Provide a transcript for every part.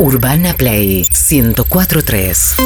Urbana Play 1043.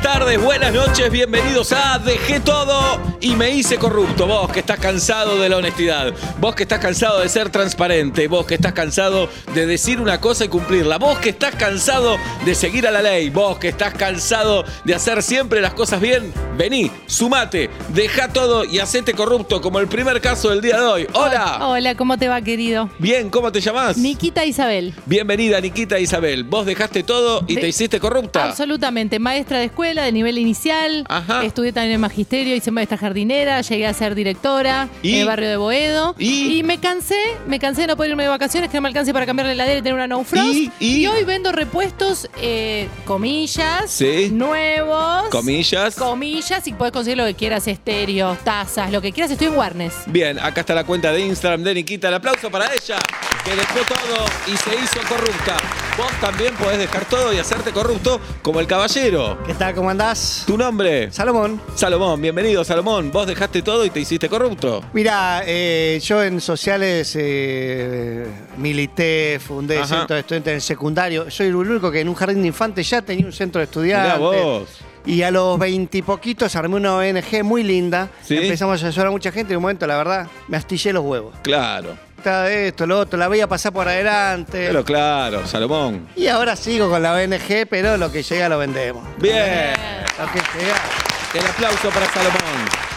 Buenas tardes, buenas noches, bienvenidos a Dejé todo y me hice corrupto. Vos que estás cansado de la honestidad, vos que estás cansado de ser transparente, vos que estás cansado de decir una cosa y cumplirla, vos que estás cansado de seguir a la ley, vos que estás cansado de hacer siempre las cosas bien, vení, sumate, deja todo y hacete corrupto como el primer caso del día de hoy. Hola. Hola, ¿cómo te va, querido? Bien, ¿cómo te llamás? Nikita Isabel. Bienvenida, Nikita Isabel. Vos dejaste todo y De- te hiciste corrupta. Absolutamente, maestra de escuela de nivel inicial. Ajá. Estudié también en magisterio, hice maestra jardinera, llegué a ser directora ¿Y? en el barrio de Boedo. ¿Y? me cansé, me cansé de no poder irme de vacaciones, que no me alcance para cambiar la heladera y tener una no frost. ¿Y? ¿Y? hoy vendo repuestos, eh, comillas, Sí. nuevos. Comillas. Comillas y puedes conseguir lo que quieras, estéreos, tazas, lo que quieras. Estoy en Warnes. Bien, acá está la cuenta de Instagram de Nikita. El aplauso para ella, que dejó todo y se hizo corrupta. Vos también podés dejar todo y hacerte corrupto como el caballero. ¿Qué tal? ¿Cómo andás? ¿Tu nombre? Salomón. Salomón, bienvenido Salomón. Vos dejaste todo y te hiciste corrupto. Mira, eh, yo en sociales eh, milité, fundé Ajá. centro de estudiantes en el secundario. Soy el único que en un jardín de infantes ya tenía un centro de Mirá estudiantes. vos. Y a los veintipoquitos armé una ONG muy linda. Sí. Empezamos a ayudar a mucha gente y en un momento, la verdad, me astillé los huevos. Claro. Está esto, lo otro, la veía pasar por adelante. Pero claro, Salomón. Y ahora sigo con la ONG, pero lo que llega lo vendemos. Bien. Lo que llega, El aplauso para Salomón.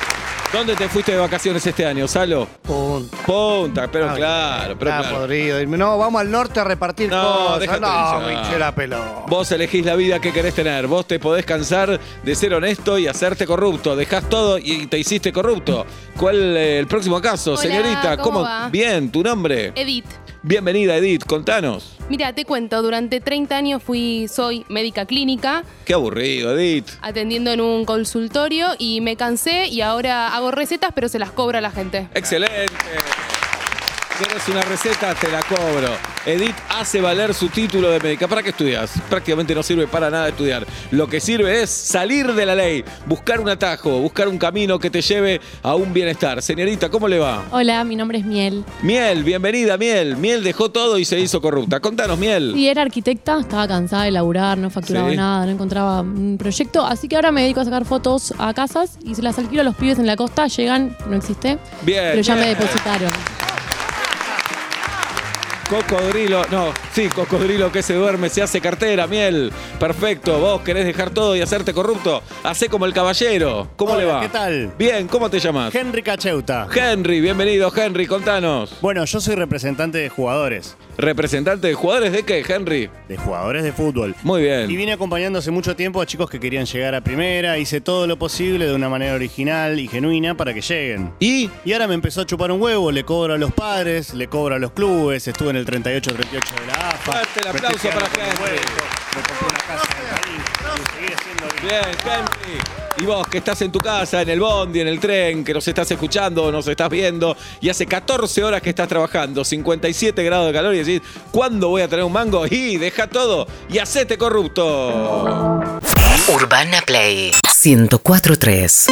¿Dónde te fuiste de vacaciones este año, Salo? punto. Punta, pero Ah, claro, pero claro. podrido. No, vamos al norte a repartir No, cosas. déjate No, me hinché la pelota. Vos elegís la vida que querés tener. Vos te podés cansar de ser honesto y hacerte corrupto. Dejás todo y te hiciste corrupto. ¿Cuál eh, el próximo caso, Hola, señorita? ¿cómo va? Bien, tu nombre. Edith. Bienvenida, Edith. Contanos. Mira, te cuento, durante 30 años fui, soy médica clínica, Qué aburrido, Edith. atendiendo en un consultorio y me cansé y ahora hago recetas, pero se las cobra la gente. Excelente. ¿Quieres una receta? Te la cobro. Edith hace valer su título de médica. ¿Para qué estudias? Prácticamente no sirve para nada estudiar. Lo que sirve es salir de la ley, buscar un atajo, buscar un camino que te lleve a un bienestar. Señorita, ¿cómo le va? Hola, mi nombre es Miel. Miel, bienvenida, Miel. Miel dejó todo y se hizo corrupta. Contanos, Miel. Y era arquitecta, estaba cansada de laburar, no facturaba Sí. nada, no encontraba un proyecto, así que ahora me dedico a sacar fotos a casas y se las alquilo a los pibes en la costa, llegan, no existe, Bien. pero ya me depositaron. Cocodrilo, no, sí, cocodrilo que se duerme, se hace cartera, Miel. Perfecto, vos querés dejar todo y hacerte corrupto. Hacé como el caballero. ¿Cómo Hola, le va? ¿qué tal? Bien, ¿cómo te llamas? Henry Cacheuta. Henry, bienvenido, Henry, contanos. Bueno, yo soy representante de jugadores, ¿Representante de jugadores de qué, Henry? de jugadores de fútbol. Muy Y bien. vine acompañando hace mucho tiempo a chicos que querían llegar a primera, hice todo lo posible de una manera original y genuina para que lleguen. ¿Y? Y ahora me empezó a chupar un huevo, le cobro a los padres, le cobro a los clubes, estuve en el 38-38 de la AFA. Fuerte el aplauso para Henry. Bien, Henry. Y vos que estás en tu casa, en el bondi, en el tren, que nos estás escuchando, nos estás viendo, y hace 14 horas que estás trabajando, 57 grados de calor, y decís, ¿cuándo voy a tener un mango? Y deja todo y hacete corrupto. Urbana Play 1043.